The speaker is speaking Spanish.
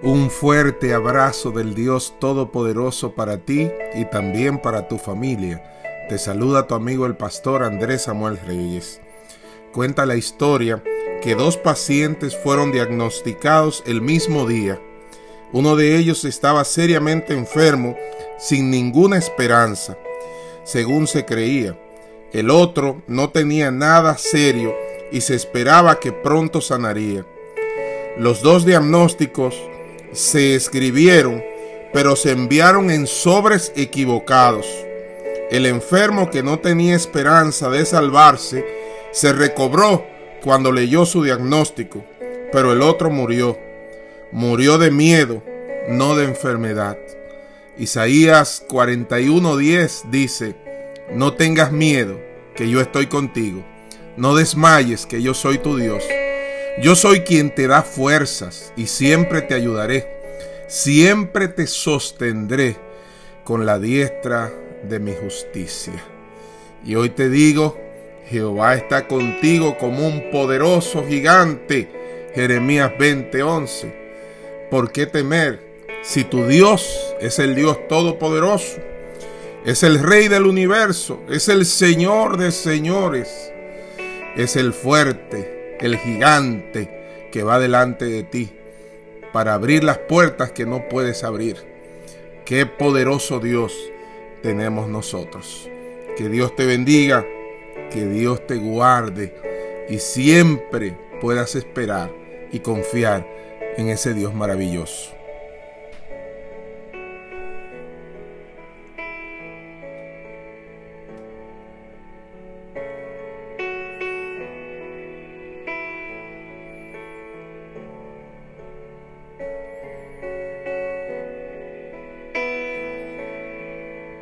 Un fuerte abrazo del Dios Todopoderoso para ti y también para tu familia. Te saluda tu amigo el pastor Andrés Samuel Reyes. Cuenta la historia que dos pacientes fueron diagnosticados el mismo día. Uno de ellos estaba seriamente enfermo, sin ninguna esperanza, según se creía. El otro no tenía nada serio y se esperaba que pronto sanaría. Los dos diagnósticos se escribieron, pero se enviaron en sobres equivocados. El enfermo que no tenía esperanza de salvarse se recobró cuando leyó su diagnóstico, pero el otro murió. Murió de miedo, no de enfermedad. Isaías 41:10 dice, no tengas miedo, que yo estoy contigo. No desmayes, que yo soy tu Dios. Yo soy quien te da fuerzas y siempre te ayudaré. Siempre te sostendré con la diestra de mi justicia. Y hoy te digo, Jehová está contigo como un poderoso gigante. Jeremías 20:11. ¿Por qué temer si tu Dios es el Dios todopoderoso? Es el Rey del universo, es el Señor de señores, es el fuerte, el gigante que va delante de ti para abrir las puertas que no puedes abrir. Qué poderoso Dios tenemos nosotros. Que Dios te bendiga, que Dios te guarde y siempre puedas esperar y confiar en ese Dios maravilloso.